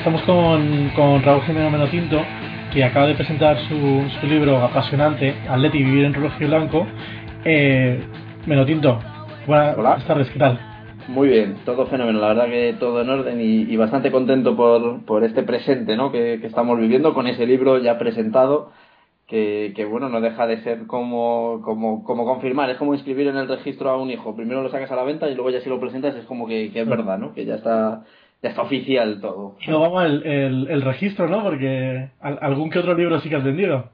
Estamos con, con Raúl Jiménez Menotinto, que acaba de presentar su, su libro apasionante, Atleti, Vivir en Rojo y Blanco. Eh, Menotinto, buenas tardes, ¿qué tal? Muy bien, todo fenómeno, la verdad que todo en orden y, bastante contento por, por, este presente ¿no? Que, que, estamos viviendo con ese libro ya presentado, que, que, bueno, no deja de ser como, como, como confirmar, es como inscribir en el registro a un hijo, primero lo sacas a la venta y luego ya si lo presentas es como que, que es verdad, ¿no? que ya está, ya está oficial todo. Y no vamos el, el, el registro, ¿no? Porque algún que otro libro sí que has vendido.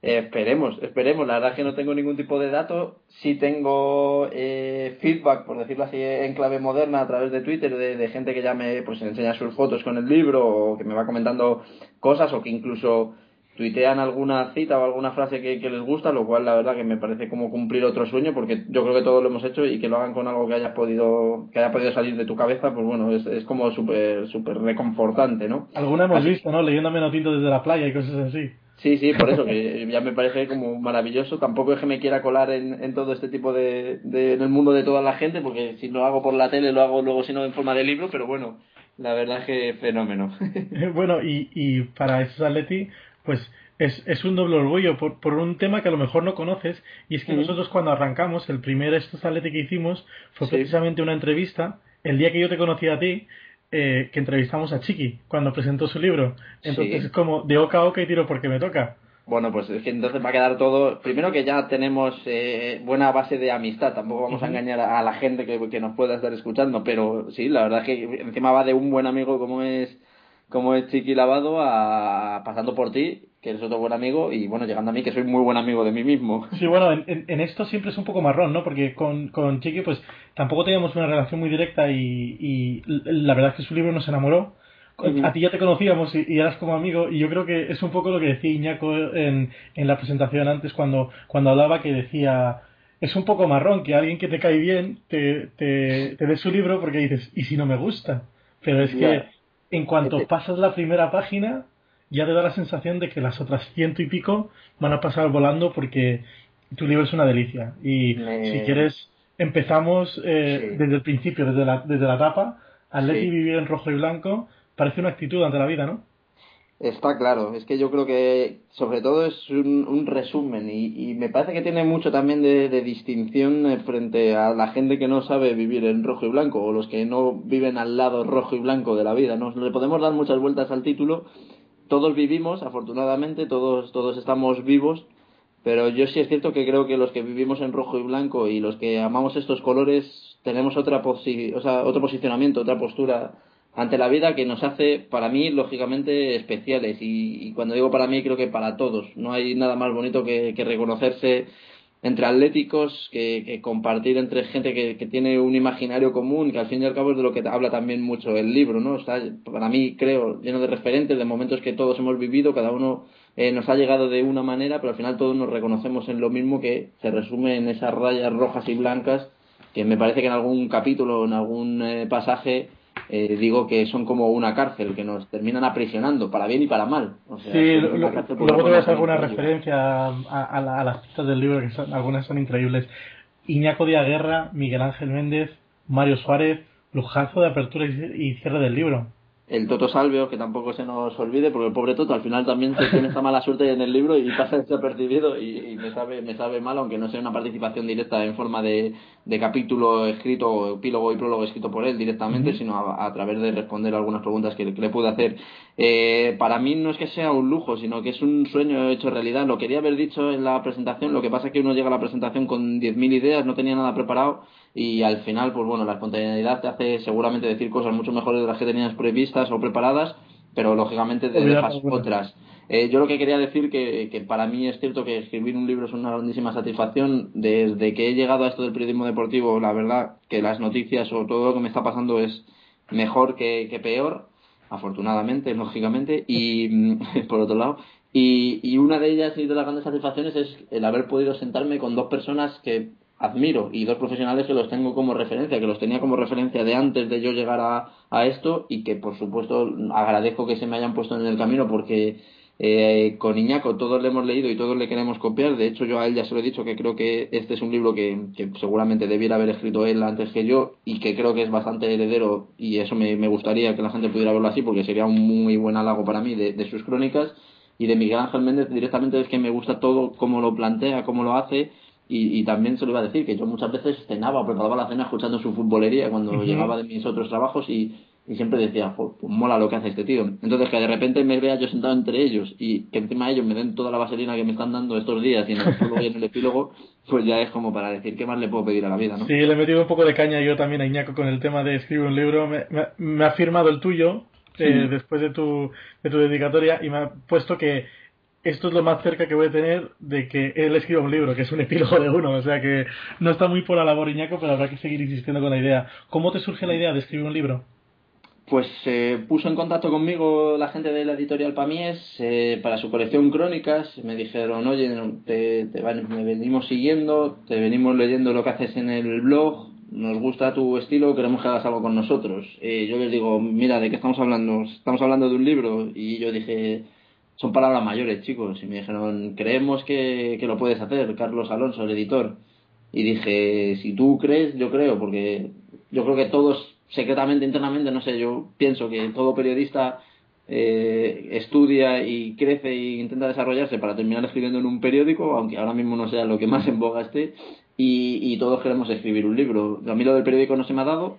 Eh, esperemos, esperemos. La verdad es que no tengo ningún tipo de dato. Sí tengo eh, feedback, por decirlo así, en clave moderna a través de Twitter de, de, gente que ya me pues, enseña sus fotos con el libro o que me va comentando cosas o que incluso tuitean alguna cita o alguna frase que, que les gusta, lo cual la verdad que me parece como cumplir otro sueño porque yo creo que todos lo hemos hecho y que lo hagan con algo que hayas podido que haya podido salir de tu cabeza, pues bueno, es, es como súper súper reconfortante, ¿no? Alguna hemos visto, ¿no? Leyendo Menotinto desde la playa y cosas así. Sí, sí, por eso, que ya me parece como maravilloso. Tampoco es que me quiera colar en, en todo este tipo de, de, en el mundo de toda la gente, porque si lo hago por la tele, lo hago luego, si no, en forma de libro, pero bueno, la verdad es que fenómeno. bueno, y, y para esos Atleti, pues es, es un doble orgullo por, por un tema que a lo mejor no conoces, y es que nosotros cuando arrancamos, el primer estos Atleti que hicimos fue sí. precisamente una entrevista, el día que yo te conocí a ti, eh, que entrevistamos a Chiqui cuando presentó su libro. Entonces sí. es como de oca a oca y tiro porque me toca. Bueno, pues es que entonces va a quedar todo. Primero que ya tenemos eh, buena base de amistad, tampoco vamos uh -huh. a engañar a, la gente que, que, nos pueda estar escuchando, pero sí, la verdad es que encima va de un buen amigo como es como es Chiqui Lavado a pasando por ti que eres otro buen amigo, y bueno, llegando a mí, que soy muy buen amigo de mí mismo. Sí, bueno, en, en esto siempre es un poco marrón, ¿no? Porque con, con Chiqui, pues tampoco teníamos una relación muy directa y, y la verdad es que su libro nos enamoró. Uh -huh. A ti ya te conocíamos y, y, eras como amigo, y yo creo que es un poco lo que decía Iñaco en, en la presentación antes, cuando, cuando hablaba, que decía. Es un poco marrón que alguien que te cae bien te, te, te dé su libro porque dices, ¿y si no me gusta? Pero es que en cuanto pasas la primera página, ya te da la sensación de que las otras ciento y pico van a pasar volando porque tu libro es una delicia. Y Me... si quieres, empezamos eh, sí. desde el principio, desde la, desde la tapa. Atleti sí. vivir en rojo y blanco parece una actitud ante la vida, ¿no? Está claro, es que yo creo que sobre todo es un, un resumen y, y, me parece que tiene mucho también de, de, distinción eh, frente a la gente que no sabe vivir en rojo y blanco o los que no viven al lado rojo y blanco de la vida. ¿no? Le podemos dar muchas vueltas al título todos vivimos, afortunadamente, todos, todos estamos vivos, pero yo sí es cierto que creo que los que vivimos en rojo y blanco y los que amamos estos colores tenemos otra posi o sea, otro posicionamiento, otra postura ante la vida que nos hace, para mí, lógicamente, especiales. Y, y cuando digo para mí, creo que para todos. No hay nada más bonito que, reconocerse entre atléticos, que, compartir entre gente que, que, tiene un imaginario común, que al fin y al cabo es de lo que habla también mucho el libro, ¿no? Está, para mí, creo, lleno de referentes, de momentos que todos hemos vivido, cada uno eh, nos ha llegado de una manera, pero al final todos nos reconocemos en lo mismo que se resume en esas rayas rojas y blancas, que me parece que en algún capítulo, en algún eh, pasaje, eh, digo que son como una cárcel, que nos terminan aprisionando, para bien y para mal. O sea, sí, lo, luego te ves alguna referencia a, a, la, a, las citas del libro, que son, algunas son increíbles. Iñaco Díaz Guerra, Miguel Ángel Méndez, Mario Suárez, lujazo de apertura y cierre del libro el Toto Salvio, que tampoco se nos olvide, porque el pobre Toto al final también tiene esta mala suerte en el libro y pasa desapercibido y, y me sabe me sabe mal, aunque no sea una participación directa en forma de, de capítulo escrito, epílogo y prólogo escrito por él directamente, sino a, a, través de responder algunas preguntas que, que le pude hacer. Eh, para mí no es que sea un lujo, sino que es un sueño hecho realidad. Lo quería haber dicho en la presentación, lo que pasa es que uno llega a la presentación con 10.000 ideas, no tenía nada preparado y al final, pues bueno, la espontaneidad te hace seguramente decir cosas mucho mejores de las que tenías previstas o preparadas, pero lógicamente te dejas otras. Eh, yo lo que quería decir que, que para mí es cierto que escribir un libro es una grandísima satisfacción. Desde que he llegado a esto del periodismo deportivo, la verdad que las noticias o todo lo que me está pasando es mejor que, que peor, afortunadamente, lógicamente, y por otro lado. Y, y una de ellas y de las grandes satisfacciones es el haber podido sentarme con dos personas que admiro y dos profesionales que los tengo como referencia, que los tenía como referencia de antes de yo llegar a, a esto y que por supuesto agradezco que se me hayan puesto en el camino porque Eh, con Iñaco todos le hemos leído y todos le queremos copiar. De hecho, yo a él ya se lo he dicho que creo que este es un libro que, que seguramente debiera haber escrito él antes que yo y que creo que es bastante heredero y eso me, me gustaría que la gente pudiera verlo así porque sería un muy buen halago para mí de, de sus crónicas. Y de Miguel Ángel Méndez directamente es que me gusta todo cómo lo plantea, cómo lo hace. Y, y, también se lo iba a decir que yo muchas veces cenaba o preparaba la cena escuchando su futbolería cuando llegaba de mis otros trabajos y, y siempre decía, pues mola lo que hace este tío. Entonces que de repente me vea yo sentado entre ellos y que encima ellos me den toda la vaselina que me están dando estos días y en el, y en el epílogo, pues ya es como para decir qué más le puedo pedir a la vida, ¿no? Sí, le he metido un poco de caña yo también a Iñaco con el tema de escribir un libro. Me, me, me ha firmado el tuyo eh, sí. después de tu, de tu dedicatoria y me ha puesto que esto es lo más cerca que voy a tener de que él escriba un libro, que es un epílogo de uno. O sea que no está muy por la labor Iñaco, pero habrá que seguir insistiendo con la idea. ¿Cómo te surge la idea de escribir un libro? Pues se eh, puso en contacto conmigo la gente de la editorial Pamies eh, para su colección Crónicas. Me dijeron, oye, te, te, me venimos siguiendo, te venimos leyendo lo que haces en el blog, nos gusta tu estilo, queremos que hagas algo con nosotros. Eh, yo les digo, mira, ¿de qué estamos hablando? Estamos hablando de un libro. Y yo dije, son palabras mayores, chicos. Y me dijeron, creemos que, que lo puedes hacer, Carlos Alonso, el editor. Y dije, si tú crees, yo creo, porque yo creo que todos secretamente, internamente, no sé, yo pienso que todo periodista eh, estudia y crece e intenta desarrollarse para terminar escribiendo en un periódico, aunque ahora mismo no sea lo que más en boga esté, y, y todos queremos escribir un libro. A mí lo del periódico no se me ha dado,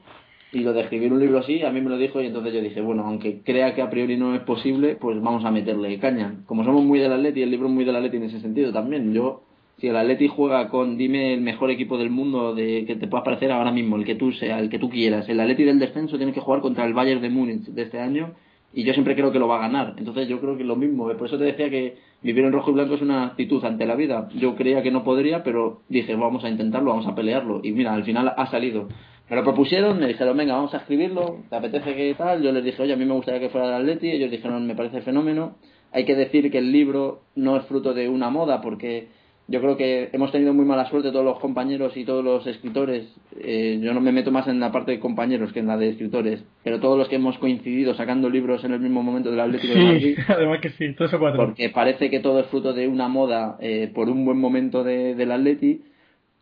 y lo de escribir un libro así, a mí me lo dijo, y entonces yo dije, bueno, aunque crea que a priori no es posible, pues vamos a meterle caña. Como somos muy del Atleti, el libro es muy del Atleti en ese sentido también. Yo si el Atleti juega con, dime el mejor equipo del mundo de que te pueda parecer ahora mismo, el que tú sea, el que tú quieras. El Atleti del descenso tiene que jugar contra el Bayern de Múnich de este año y yo siempre creo que lo va a ganar. Entonces yo creo que lo mismo. Por eso te decía que vivir en rojo y blanco es una actitud ante la vida. Yo creía que no podría, pero dije, vamos a intentarlo, vamos a pelearlo. Y mira, al final ha salido. Me lo propusieron, me dijeron, venga, vamos a escribirlo, ¿te apetece que tal? Yo les dije, oye, a mí me gustaría que fuera el Atleti. Ellos dijeron, me parece fenómeno. Hay que decir que el libro no es fruto de una moda, porque yo creo que hemos tenido muy mala suerte todos los compañeros y todos los escritores. Eh, yo no me meto más en la parte de compañeros que en la de escritores, pero todos los que hemos coincidido sacando libros en el mismo momento del Atlético sí, de Madrid. además que sí, todo eso cuatro. Porque parece que todo es fruto de una moda eh, por un buen momento de, del Atleti,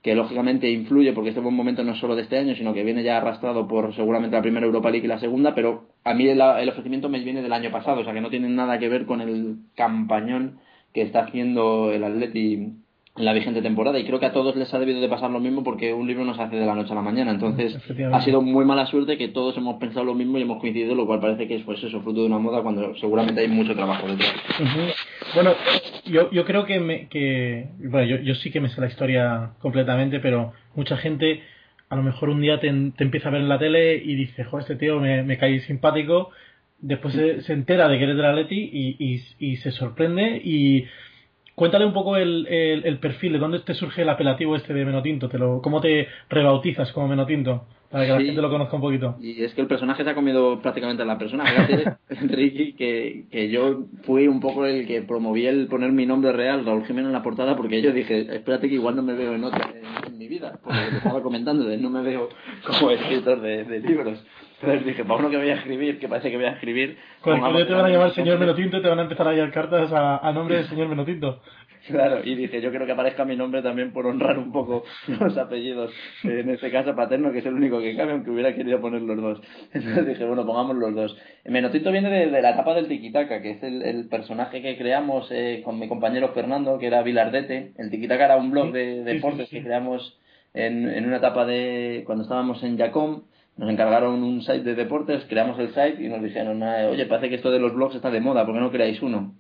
que lógicamente influye porque este buen momento no es solo de este año, sino que viene ya arrastrado por seguramente la primera Europa League y la segunda, pero a mí el, el ofrecimiento me viene del año pasado, o sea que no tiene nada que ver con el campañón que está haciendo el Atleti en la vigente temporada y creo que a todos les ha debido de pasar lo mismo porque un libro no se hace de la noche a la mañana. Entonces ha sido muy mala suerte que todos hemos pensado lo mismo y hemos coincidido lo cual parece que es pues eso fruto de una moda cuando seguramente hay mucho trabajo detrás. Uh -huh. bueno yo, yo creo que, me, que bueno yo, yo sí que me sé la historia completamente pero mucha gente a lo mejor un día te, te empieza a ver en la tele y dice joder este tío me, me cae simpático después se, se entera de que eres del Atleti y, y, y se sorprende y Cuéntale un poco el, el, el, perfil, de dónde te surge el apelativo este de Menotinto, te lo, cómo te rebautizas como Menotinto, para que sí. la gente lo conozca un poquito. Y es que el personaje se ha comido prácticamente a la persona. Enrique, que, que yo fui un poco el que promovía el poner mi nombre real, Raúl Jiménez, en la portada, porque yo dije, espérate que igual no me veo en otra en, en mi vida, porque que estaba comentando, de no me veo como escritor de, de libros. Entonces dije, para uno que voy a escribir, que parece que voy a escribir. Cuando te van a llamar señor Menotinto, te van a empezar a llevar cartas a, a nombre del señor Menotinto. Claro, y dije, yo quiero que aparezca mi nombre también por honrar un poco los apellidos, en este caso paterno, que es el único que cabe, aunque hubiera querido poner los dos. Entonces dije, bueno, pongamos los dos. Menotinto viene de, de la etapa del Tiquitaca, que es el, el personaje que creamos eh, con mi compañero Fernando, que era Vilardete. El Tiquitaca era un blog de, de deportes sí, sí, sí. que creamos en, en una etapa de cuando estábamos en Yacom nos encargaron un site de deportes, creamos el site y nos dijeron, oye, parece que esto de los blogs está de moda, ¿por qué no creáis uno?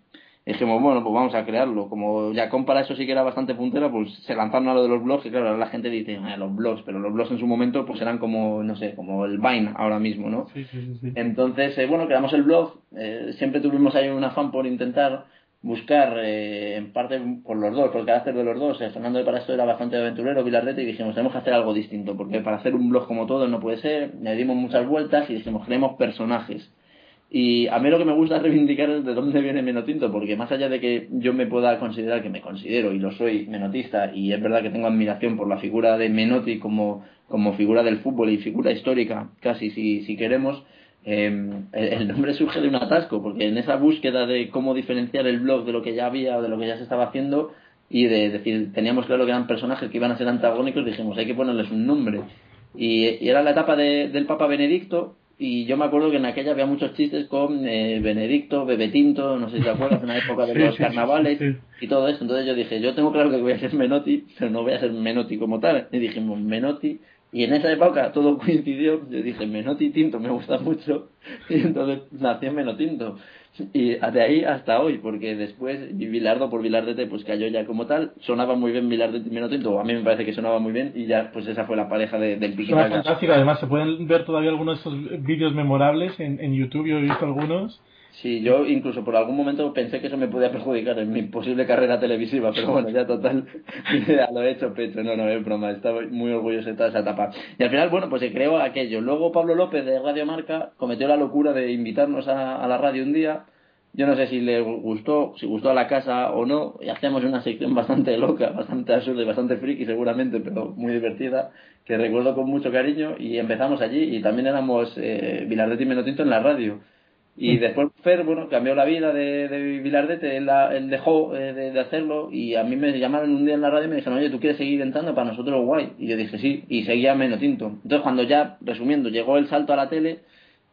Y dijimos, bueno, pues vamos a crearlo. Como ya para eso sí que era bastante puntera, pues se lanzaron a lo de los blogs y claro, ahora la gente dice, eh, los blogs, pero los blogs en su momento pues eran como, no sé, como el Vine ahora mismo, ¿no? Sí, sí, sí. Entonces, eh, bueno, creamos el blog, eh, siempre tuvimos ahí un afán por intentar buscar eh, en parte por los dos, por el carácter de los dos. Eh, Fernando de para esto era bastante aventurero, Vilardete, y dijimos, tenemos que hacer algo distinto, porque para hacer un blog como todo no puede ser. Le dimos muchas vueltas y dijimos, creemos personajes. Y a mí lo que me gusta reivindicar es de dónde viene Menotinto, porque más allá de que yo me pueda considerar que me considero y lo soy menotista, y es verdad que tengo admiración por la figura de Menotti como, como figura del fútbol y figura histórica, casi si, si queremos, em, el, nombre surge de un atasco, porque en esa búsqueda de cómo diferenciar el blog de lo que ya había o de lo que ya se estaba haciendo, y de decir, teníamos claro que eran personajes que iban a ser antagónicos, dijimos, hay que ponerles un nombre. Y, era la etapa de, del Papa Benedicto, y yo me acuerdo que en aquella había muchos chistes con eh, Benedicto, Bebetinto, no sé si te acuerdas, en la época de los carnavales y todo esto. Entonces yo dije, yo tengo claro que voy a ser Menotti, pero no voy a ser Menotti como tal. Y dijimos, Menotti, y en esa época todo coincidió. Yo dije, Menotti Tinto me gusta mucho, y entonces nació Menotinto. Y de ahí hasta hoy, porque después Bilardo por Vilardete pues cayó ya como tal, sonaba muy bien Vilardete y Menotinto, a mí me parece que sonaba muy bien y ya pues esa fue la pareja de, del pique. Suena fantástico, además se pueden ver todavía algunos de esos vídeos memorables en, en YouTube, yo he visto algunos. Sí, yo incluso por algún momento pensé que eso me podía perjudicar en mi posible carrera televisiva, pero bueno, ya total, lo he hecho pecho, no, no es broma, estaba muy orgulloso de toda esa etapa. Y al final, bueno, pues se creó aquello. Luego Pablo López de Radio Marca cometió la locura de invitarnos a, la radio un día. Yo no sé si le gustó, si gustó a la casa o no, y hacemos una sección bastante loca, bastante absurda y bastante friki seguramente, pero muy divertida, que recuerdo con mucho cariño, y empezamos allí, y también éramos eh, Vilardete y Menotinto en la radio. Y después Fer, bueno, cambió la vida de, de Vilardete, él, él dejó eh, de, hacerlo y a mí me llamaron un día en la radio y me dijeron, oye, ¿tú quieres seguir entrando para nosotros guay? Y yo dije, sí, y seguía menos tinto. Entonces cuando ya, resumiendo, llegó el salto a la tele,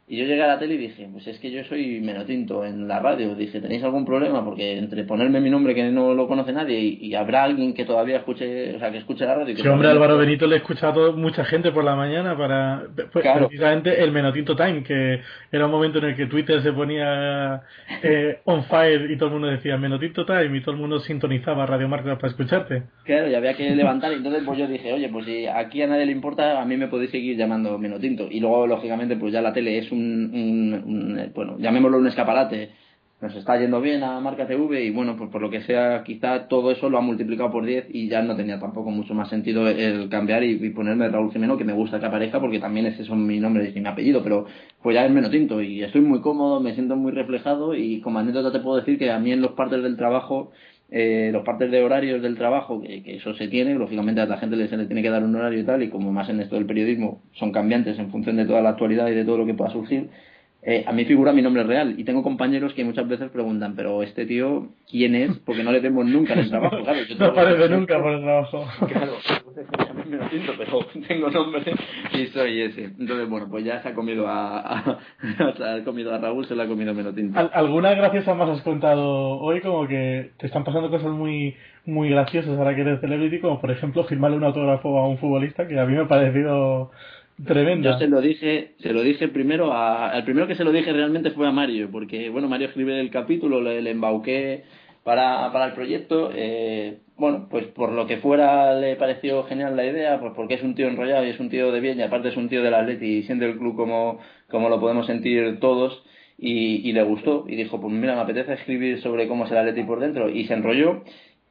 y yo llegué a la tele y dije, pues es que yo soy menotinto en la radio. Dije, ¿tenéis algún problema? Porque entre ponerme mi nombre que no lo conoce nadie y, habrá alguien que todavía escuche, o sea, que escuche la radio. sí, hombre, Álvaro Benito le he escuchado mucha gente por la mañana para, pues, precisamente el Menotinto Time, que era un momento en el que Twitter se ponía eh, on fire y todo el mundo decía Menotinto Time y todo el mundo sintonizaba Radio Marca para escucharte. Claro, y había que levantar y entonces pues yo dije, oye, pues si aquí a nadie le importa, a mí me podéis seguir llamando Menotinto. Y luego, lógicamente, pues ya la tele es un, bueno, llamémoslo un escaparate, nos está yendo bien a Marca TV y bueno, pues por lo que sea, quizá todo eso lo ha multiplicado por 10 y ya no tenía tampoco mucho más sentido el cambiar y, ponerme Raúl Jimeno, que me gusta que aparezca porque también ese es mi nombre y mi apellido, pero pues ya es menos tinto y estoy muy cómodo, me siento muy reflejado y como anécdota te puedo decir que a mí en los partes del trabajo eh, los partes de horarios del trabajo, que, eso se tiene, lógicamente a la gente se le tiene que dar un horario y tal, y como más en esto del periodismo son cambiantes en función de toda la actualidad y de todo lo que pueda surgir, eh, a mí figura mi nombre real y tengo compañeros que muchas veces preguntan, pero este tío, ¿quién es? Porque no le vemos nunca en el trabajo. Claro, no aparece nunca por el trabajo. Claro, pues me lo siento, pero tengo nombre y soy ese. Entonces, bueno, pues ya se ha comido a, se ha comido a Raúl, se lo ha comido Menotinto. ¿Alguna graciosa más has contado hoy? Como que te están pasando cosas muy muy graciosas ahora que eres celebrity, como por ejemplo firmarle un autógrafo a un futbolista que a mí me ha parecido Tremenda. Yo se lo dije, se lo dije primero a, al primero que se lo dije realmente fue a Mario, porque bueno, Mario escribe el capítulo, le, le embauqué para, para el proyecto, eh, bueno, pues por lo que fuera le pareció genial la idea, pues porque es un tío enrollado y es un tío de bien y aparte es un tío del Atleti y siente el club como, como lo podemos sentir todos y, y le gustó y dijo, pues mira, me apetece escribir sobre cómo es el Atleti por dentro y se enrolló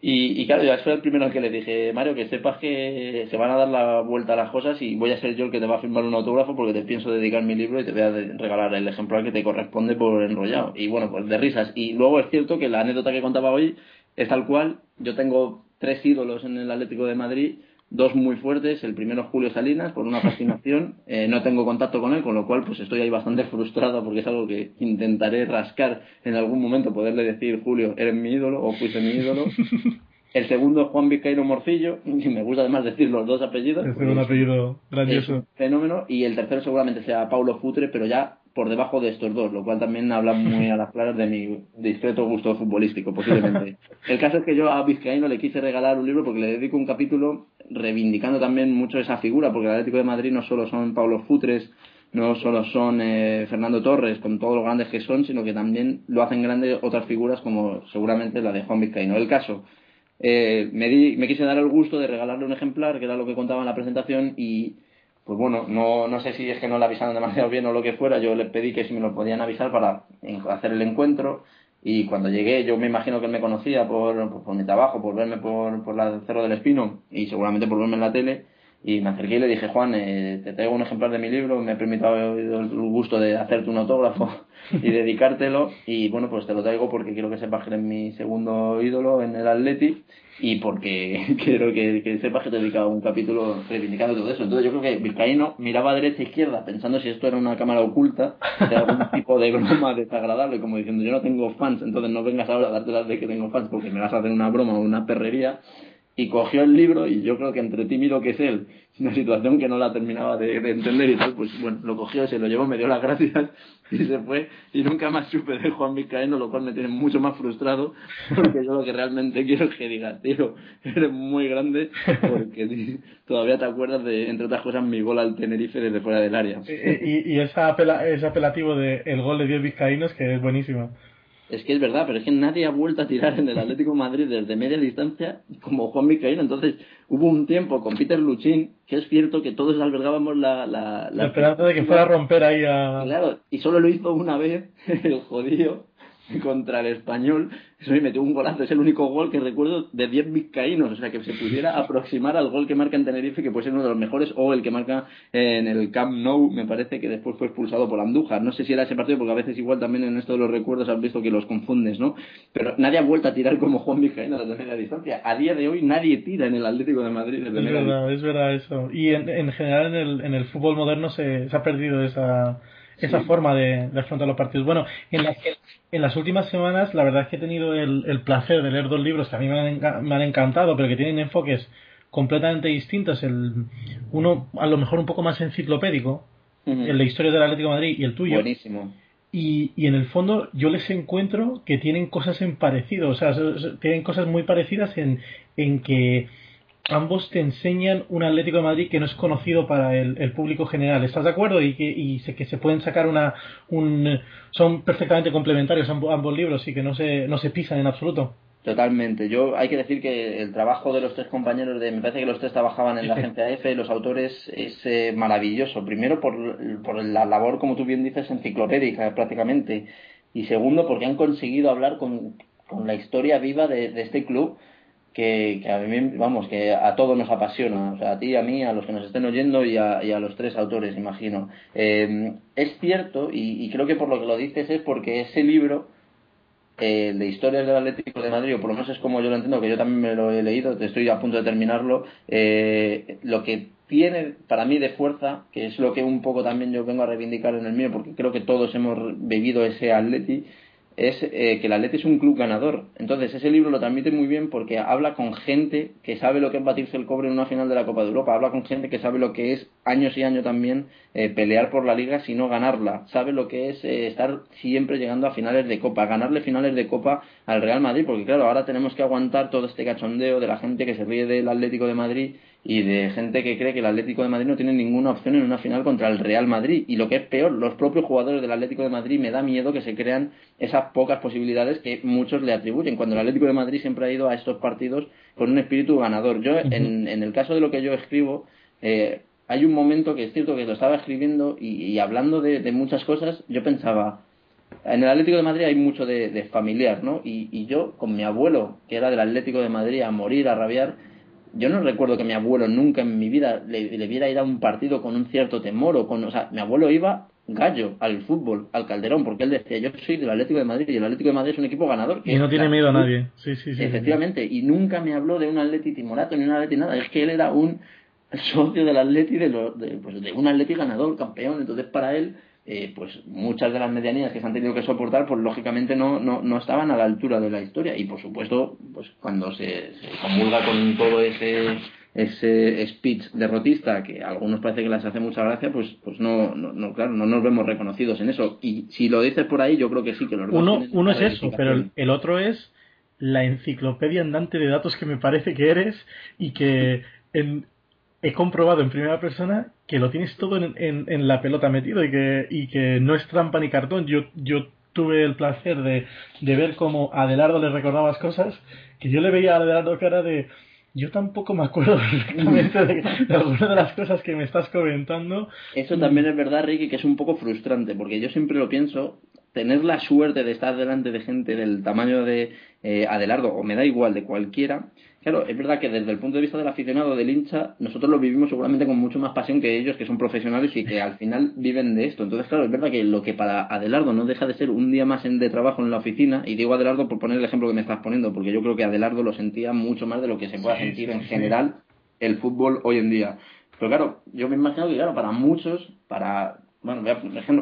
y, y, claro, ya fue el primero que le dije, Mario, que sepas que se van a dar la vuelta a las cosas y voy a ser yo el que te va a firmar un autógrafo porque te pienso dedicar mi libro y te voy a regalar el ejemplar que te corresponde por enrollado. Y bueno, pues de risas. Y luego es cierto que la anécdota que contaba hoy es tal cual. Yo tengo tres ídolos en el Atlético de Madrid dos muy fuertes. El primero Julio Salinas, por una fascinación. Eh, no tengo contacto con él, con lo cual pues estoy ahí bastante frustrado porque es algo que intentaré rascar en algún momento, poderle decir, Julio, eres mi ídolo o fuiste mi ídolo. El segundo Juan Vizcaíno Morcillo, y me gusta además decir los dos apellidos. Es un apellido grandioso. fenómeno. Y el tercero seguramente sea Paulo Futre, pero ya por debajo de estos dos, lo cual también habla muy a las claras de mi discreto gusto futbolístico, posiblemente. El caso es que yo a Vizcaíno le quise regalar un libro porque le dedico un capítulo reivindicando también mucho esa figura, porque el Atlético de Madrid no solo son Pablo Futres, no solo son eh, Fernando Torres, con todos los grandes que son, sino que también lo hacen grande otras figuras como seguramente la de Juan Vizcaíno. El caso, eh, me, di, me quise dar el gusto de regalarle un ejemplar, que era lo que contaba en la presentación, y pues bueno, no, no sé si es que no le avisaron demasiado bien o lo que fuera, yo le pedí que si me lo podían avisar para hacer el encuentro y cuando llegué yo me imagino que él me conocía por, por, mi trabajo, por verme por, por la Cerro del Espino y seguramente por verme en la tele y me acerqué y le dije, Juan, eh, te traigo un ejemplar de mi libro, me he permitido el gusto de hacerte un autógrafo y dedicártelo. Y bueno, pues te lo traigo porque quiero que sepas que eres mi segundo ídolo en el Atleti y porque quiero que, sepas que te he dedicado un capítulo reivindicando todo eso. Entonces yo creo que Vizcaíno miraba a derecha e izquierda pensando si esto era una cámara oculta, de algún tipo de broma desagradable, como diciendo yo no tengo fans, entonces no vengas ahora a darte las de que tengo fans porque me vas a hacer una broma o una perrería y cogió el libro y yo creo que entre tímido que es él, una situación que no la terminaba de, entender y tal, pues bueno, lo cogió, se lo llevó, me dio las gracias y se fue y nunca más supe de Juan Vizcaíno, lo cual me tiene mucho más frustrado porque yo lo que realmente quiero es que diga, tío, eres muy grande porque todavía te acuerdas de, entre otras cosas, mi gol al Tenerife desde fuera del área. Y, y, esa ese apelativo de el gol de 10 vizcaínos que es buenísimo. Es que es verdad, pero es que nadie ha vuelto a tirar en el Atlético Madrid desde media distancia como Juan Micaíno. Entonces hubo un tiempo con Peter Luchín que es cierto que todos albergábamos la... La, la, esperanza de que fuera a romper ahí a... Claro, y solo lo hizo una vez el jodido contra el español. Eso me metió un golazo. Es el único gol que recuerdo de 10 vizcaínos. O sea, que se pudiera aproximar al gol que marca en Tenerife, que puede ser uno de los mejores, o el que marca en el Camp Nou, me parece que después fue expulsado por Andújar. No sé si era ese partido, porque a veces igual también en esto de los recuerdos has visto que los confundes, ¿no? Pero nadie ha vuelto a tirar como Juan Vizcaíno desde media distancia. A día de hoy nadie tira en el Atlético de Madrid desde es verdad, Es verdad eso. Y en, en general en el, en el fútbol moderno se, se ha perdido esa esa forma de, afrontar los partidos. Bueno, en las, en las últimas semanas la verdad es que he tenido el, el placer de leer dos libros que a mí me han, me han encantado, pero que tienen enfoques completamente distintos. El, uno a lo mejor un poco más enciclopédico, el de Historia del Atlético de Madrid y el tuyo. Buenísimo. Y, y, en el fondo yo les encuentro que tienen cosas en parecido, o sea, tienen cosas muy parecidas en, en que ambos te enseñan un Atlético de Madrid que no es conocido para el, público general. ¿Estás de acuerdo? Y que, y que se pueden sacar una... Un, son perfectamente complementarios ambos, libros y que no se, no se pisan en absoluto. Totalmente. Yo hay que decir que el trabajo de los tres compañeros de, me parece que los tres trabajaban en la agencia EFE, los autores es eh, maravilloso. Primero por, por la labor, como tú bien dices, enciclopédica prácticamente. Y segundo porque han conseguido hablar con, con la historia viva de, de este club que, que, a mí, vamos, que a todos nos apasiona, o sea, a ti, a mí, a los que nos estén oyendo y a, y a los tres autores, imagino. Eh, es cierto, y, creo que por lo que lo dices es porque ese libro eh, de historias del Atlético de Madrid, o por lo menos es como yo lo entiendo, que yo también me lo he leído, estoy a punto de terminarlo, eh, lo que tiene para mí de fuerza, que es lo que un poco también yo vengo a reivindicar en el mío, porque creo que todos hemos vivido ese Atleti, es eh, que el Atleti es un club ganador. Entonces, ese libro lo transmite muy bien porque habla con gente que sabe lo que es batirse el cobre en una final de la Copa de Europa, habla con gente que sabe lo que es años y años también eh, pelear por la liga si no ganarla, sabe lo que es eh, estar siempre llegando a finales de Copa, ganarle finales de Copa al Real Madrid, porque claro, ahora tenemos que aguantar todo este cachondeo de la gente que se ríe del Atlético de Madrid y de gente que cree que el Atlético de Madrid no tiene ninguna opción en una final contra el Real Madrid. Y lo que es peor, los propios jugadores del Atlético de Madrid me da miedo que se crean esas pocas posibilidades que muchos le atribuyen, cuando el Atlético de Madrid siempre ha ido a estos partidos con un espíritu ganador. Yo, en, en el caso de lo que yo escribo, eh, hay un momento que es cierto que lo estaba escribiendo y, hablando de, muchas cosas, yo pensaba, en el Atlético de Madrid hay mucho de, de familiar, ¿no? Y, y yo, con mi abuelo, que era del Atlético de Madrid, a morir, a rabiar, yo no recuerdo que mi abuelo nunca en mi vida le, viera ir a un partido con un cierto temor o con, o sea, mi abuelo iba gallo al fútbol, al Calderón, porque él decía, yo soy del Atlético de Madrid y el Atlético de Madrid es un equipo ganador. y no tiene miedo a nadie, sí, sí, sí. Efectivamente, y nunca me habló de un Atleti timorato ni un Atleti nada, es que él era un socio del Atleti, de, de, pues de un Atleti ganador, campeón, entonces para él eh, pues muchas de las medianías que se han tenido que soportar, pues lógicamente no, no, no estaban a la altura de la historia. Y por supuesto, pues cuando se, se comulga con todo ese, ese speech derrotista que a algunos parece que les hace mucha gracia, pues, pues no, no, claro, no nos vemos reconocidos en eso. Y si lo dices por ahí, yo creo que sí que los Uno, uno es eso, pero el otro es la enciclopedia andante de datos que me parece que eres y que en, he comprobado en primera persona que lo tienes todo en, la pelota metido y que, y que no es trampa ni cartón. Yo, yo tuve el placer de, de ver cómo Adelardo le recordabas cosas que yo le veía a Adelardo cara de yo tampoco me acuerdo perfectamente de, de, algunas de las cosas que me estás comentando. Eso también es verdad, Ricky, que es un poco frustrante, porque yo siempre lo pienso, tener la suerte de estar delante de gente del tamaño de eh, Adelardo, o me da igual, de cualquiera, claro, es verdad que desde el punto de vista del aficionado, del hincha, nosotros lo vivimos seguramente con mucho más pasión que ellos, que son profesionales y que al final viven de esto. Entonces, claro, es verdad que lo que para Adelardo no deja de ser un día más de trabajo en la oficina, y digo Adelardo por poner el ejemplo que me estás poniendo, porque yo creo que Adelardo lo sentía mucho más de lo que se pueda sentir en general el fútbol hoy en día. Pero claro, yo me imagino que, claro, para muchos, para bueno,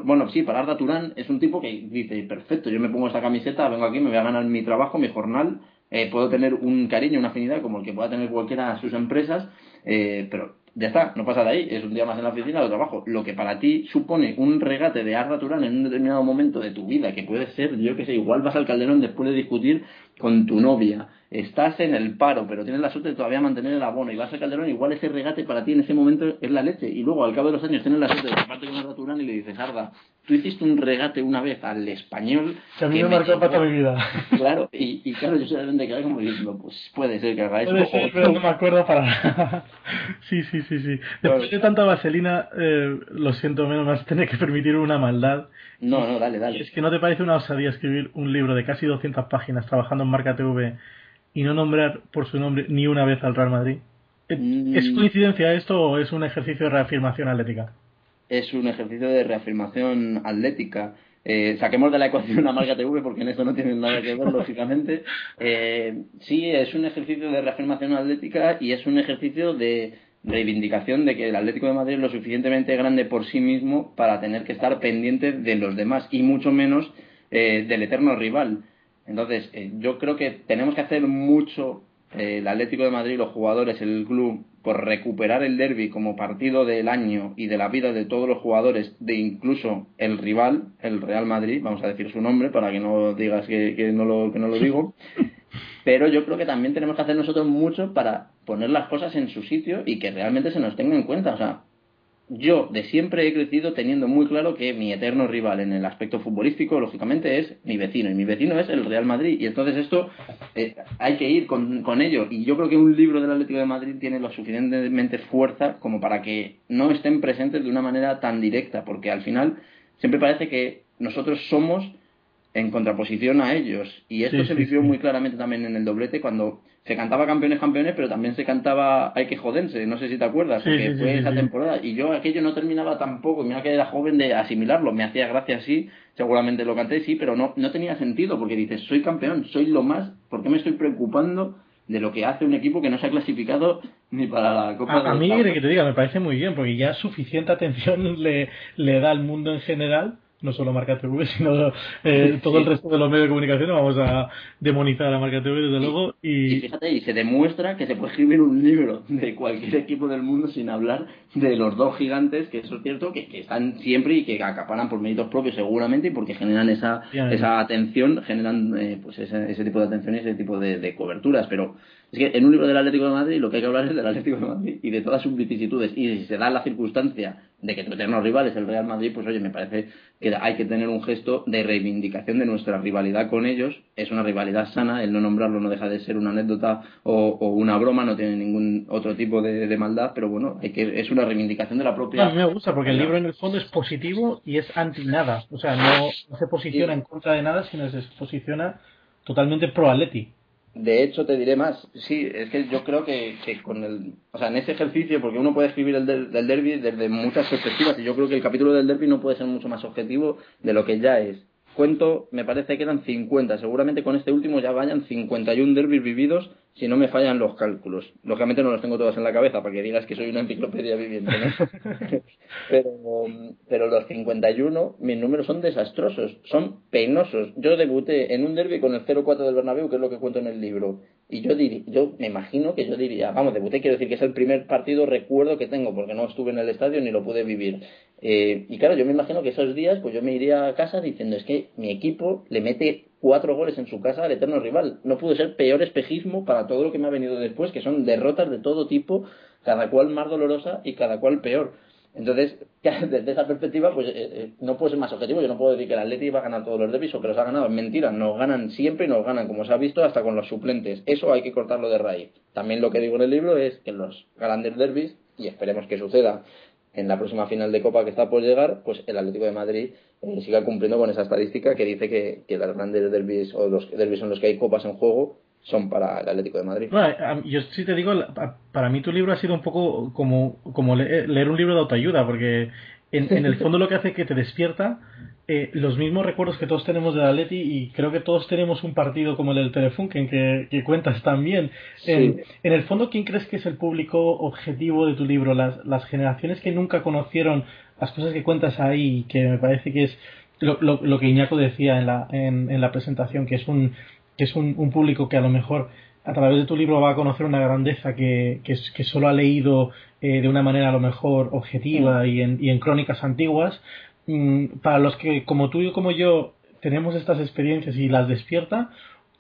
bueno, sí, para Arda Turán es un tipo que dice, perfecto, yo me pongo esta camiseta, vengo aquí, me voy a ganar mi trabajo, mi jornal, eh, puedo tener un cariño, una afinidad como el que pueda tener cualquiera de sus empresas, eh, pero ya está, no pasa de ahí, es un día más en la oficina de trabajo. Lo que para ti supone un regate de Arda Turán en un determinado momento de tu vida, que puede ser, yo que sé, igual vas al calderón después de discutir con tu novia, estás en el paro, pero tienes la suerte de todavía mantener el abono y vas a Calderón, igual ese regate para ti en ese momento es la leche. Y luego, al cabo de los años, tienes la suerte de parte con Arda Turán y le dices, Arda, tú hiciste un regate una vez al español. Que a mí me marcó para toda mi vida. Claro, y, y claro, yo solamente quedé como diciendo, pues puede ser que haga eso. Puede ser, pero no me acuerdo para sí, sí, sí, sí. Después de tanta vaselina, eh, lo siento menos más tener que permitir una maldad. No, no, dale, dale. Es que no te parece una osadía escribir un libro de casi 200 páginas trabajando en Marca TV y no nombrar por su nombre ni una vez al Real Madrid? ¿Es mm. coincidencia esto o es un ejercicio de reafirmación atlética? Es un ejercicio de reafirmación atlética. Eh, saquemos de la ecuación a marca TV porque en eso no tiene nada que ver, lógicamente. Eh, sí, es un ejercicio de reafirmación atlética y es un ejercicio de reivindicación de que el Atlético de Madrid es lo suficientemente grande por sí mismo para tener que estar pendiente de los demás y mucho menos eh, del eterno rival. Entonces, eh, yo creo que tenemos que hacer mucho eh, el Atlético de Madrid, los jugadores, el club, por recuperar el derby como partido del año y de la vida de todos los jugadores, de incluso el rival, el Real Madrid, vamos a decir su nombre para que no digas que, no, lo, que no lo digo. Pero yo creo que también tenemos que hacer nosotros mucho para poner las cosas en su sitio y que realmente se nos tenga en cuenta. O sea, yo de siempre he crecido teniendo muy claro que mi eterno rival en el aspecto futbolístico, lógicamente, es mi vecino. Y mi vecino es el Real Madrid. Y entonces esto eh, hay que ir con, con, ello. Y yo creo que un libro del Atlético de Madrid tiene lo suficientemente fuerza como para que no estén presentes de una manera tan directa. Porque al final siempre parece que nosotros somos en contraposición a ellos. Y esto se vivió muy claramente también en el doblete cuando se cantaba campeones, campeones, pero también se cantaba hay que jodense, no sé si te acuerdas, porque fue esa temporada. Y yo aquello no terminaba tampoco, mira que era joven de asimilarlo, me hacía gracia así, seguramente lo canté, sí, pero no, no tenía sentido, porque dices, soy campeón, soy lo más, ¿por qué me estoy preocupando? de lo que hace un equipo que no se ha clasificado ni para la Copa a, a mí, que te diga, me parece muy bien, porque ya suficiente atención le, le da al mundo en general no solo Marca TV, sino eh, todo el resto de los medios de comunicación, vamos a demonizar a la Marca TV, desde luego. Y... fíjate, y se demuestra que se puede escribir un libro de cualquier equipo del mundo sin hablar de los dos gigantes, que eso es cierto, que, están siempre y que acaparan por méritos propios seguramente y porque generan esa, esa atención, generan eh, pues ese, ese tipo de atención y ese tipo de, de coberturas, pero es que en un libro del Atlético de Madrid lo que hay que hablar es del Atlético de Madrid y de todas sus vicisitudes. Y si se da la circunstancia de que tu eterno rival es el Real Madrid, pues oye, me parece que hay que tener un gesto de reivindicación de nuestra rivalidad con ellos. Es una rivalidad sana, el no nombrarlo no deja de ser una anécdota o, una broma, no tiene ningún otro tipo de, maldad, pero bueno, hay que, es una reivindicación de la propia. A mí me gusta porque el libro en el fondo es positivo y es anti nada. O sea, no, se posiciona en contra de nada, sino se posiciona totalmente pro Atleti. De hecho, te diré más. Sí, es que yo creo que, que con el. O sea, en ese ejercicio, porque uno puede escribir el del, del derby desde muchas perspectivas, y yo creo que el capítulo del derby no puede ser mucho más objetivo de lo que ya es. Cuento, me parece que eran 50. Seguramente con este último ya vayan 51 derbis vividos si no me fallan los cálculos. Lógicamente no los tengo todos en la cabeza para que digas que soy una enciclopedia viviente, pero, pero los 51, mis números son desastrosos, son penosos. Yo debuté en un derby con el 0-4 del Bernabéu, que es lo que cuento en el libro. Y yo, diría, yo me imagino que yo diría, vamos, debuté, quiero decir que es el primer partido recuerdo que tengo, porque no estuve en el estadio ni lo pude vivir. Eh, y claro, yo me imagino que esos días, pues yo me iría a casa diciendo, es que mi equipo le mete cuatro goles en su casa al eterno rival. No pudo ser peor espejismo para todo lo que me ha venido después, que son derrotas de todo tipo, cada cual más dolorosa y cada cual peor. Entonces, desde esa perspectiva, pues eh, eh, no puede ser más objetivo. Yo no puedo decir que el Atleti va a ganar todos los derbis o que los ha ganado. Es mentira, nos ganan siempre y nos ganan, como se ha visto, hasta con los suplentes. Eso hay que cortarlo de raíz. También lo que digo en el libro es que los grandes derbis, y esperemos que suceda en la próxima final de Copa que está por llegar, pues el Atlético de Madrid eh, siga cumpliendo con esa estadística que dice que, que las grandes derbis o los derbis en los que hay copas en juego son para el Atlético de Madrid. yo sí te digo, para mí tu libro ha sido un poco como, como leer un libro de autoayuda, porque en, el fondo lo que hace es que te despierta eh, los mismos recuerdos que todos tenemos del Atleti y creo que todos tenemos un partido como el del Telefunken que, que cuentas también. En, en, el fondo, ¿quién crees que es el público objetivo de tu libro? Las, las generaciones que nunca conocieron las cosas que cuentas ahí, que me parece que es lo, lo, que Iñaco decía en la, en, en la presentación, que es un, que es un, un público que a lo mejor a través de tu libro va a conocer una grandeza que, que, que solo ha leído eh, de una manera a lo mejor objetiva y en, y en crónicas antiguas, mm, para los que como tú y como yo tenemos estas experiencias y las despierta,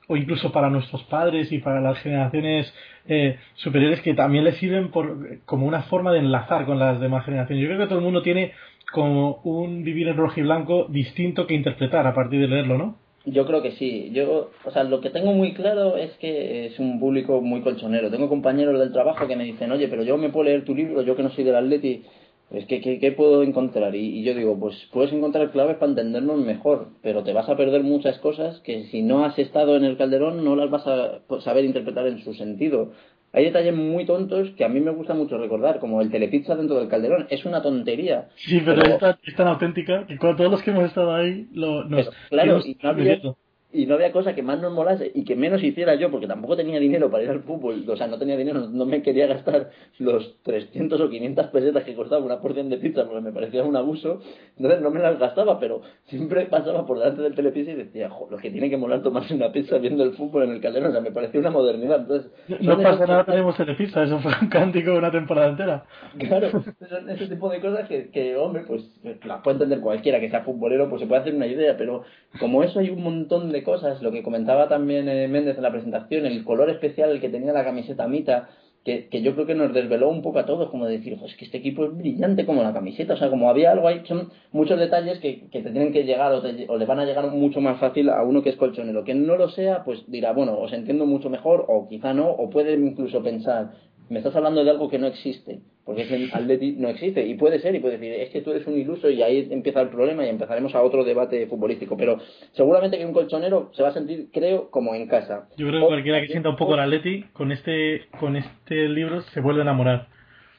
o incluso para nuestros padres y para las generaciones eh, superiores que también les sirven por, como una forma de enlazar con las demás generaciones. Yo creo que todo el mundo tiene como un vivir en rojo y blanco distinto que interpretar a partir de leerlo, ¿no? Yo creo que sí. Yo, o sea, lo que tengo muy claro es que es un público muy colchonero. Tengo compañeros del trabajo que me dicen, oye, pero yo me puedo leer tu libro, yo que no soy del Atleti, es que, ¿qué, puedo encontrar? Y, yo digo, pues puedes encontrar claves para entendernos mejor, pero te vas a perder muchas cosas que si no has estado en el Calderón no las vas a saber interpretar en su sentido. Hay detalles muy tontos que a mí me gusta mucho recordar, como el telepizza dentro del calderón. Es una tontería. Sí, pero, Es, tan, auténtica que con todos los que hemos estado ahí lo, nos, claro, y no, y no había cosa que más nos molase y que menos hiciera yo, porque tampoco tenía dinero para ir al fútbol, o sea, no tenía dinero, no me quería gastar los 300 o 500 pesetas que costaba una porción de pizza porque me parecía un abuso, entonces no me las gastaba, pero siempre pasaba por delante del telepizza y decía, jo, lo que tiene que molar tomarse una pizza viendo el fútbol en el calderón, o sea, me parecía una modernidad, entonces... No, pasa nada, tenemos telepizza, eso fue un cántico de una temporada entera. Claro, son ese tipo de cosas que, que, hombre, pues las puede entender cualquiera que sea futbolero, pues se puede hacer una idea, pero como eso hay un montón de cosas, lo que comentaba también eh, Méndez en la presentación, el color especial que tenía la camiseta Mita, que, que, yo creo que nos desveló un poco a todos, como decir, es que este equipo es brillante como la camiseta, o sea, como había algo ahí, son muchos detalles que, que te tienen que llegar o, o, le van a llegar mucho más fácil a uno que es colchonero. Que no lo sea, pues dirá, bueno, os entiendo mucho mejor, o quizá no, o puede incluso pensar, me estás hablando de algo que no existe, porque ese Atleti no existe, y puede ser, y puede decir, es que tú eres un iluso, y ahí empieza el problema, y empezaremos a otro debate futbolístico, pero seguramente que un colchonero se va a sentir, creo, como en casa. Yo creo que cualquiera que sienta un poco el Atleti, con este, con este libro se vuelve a enamorar.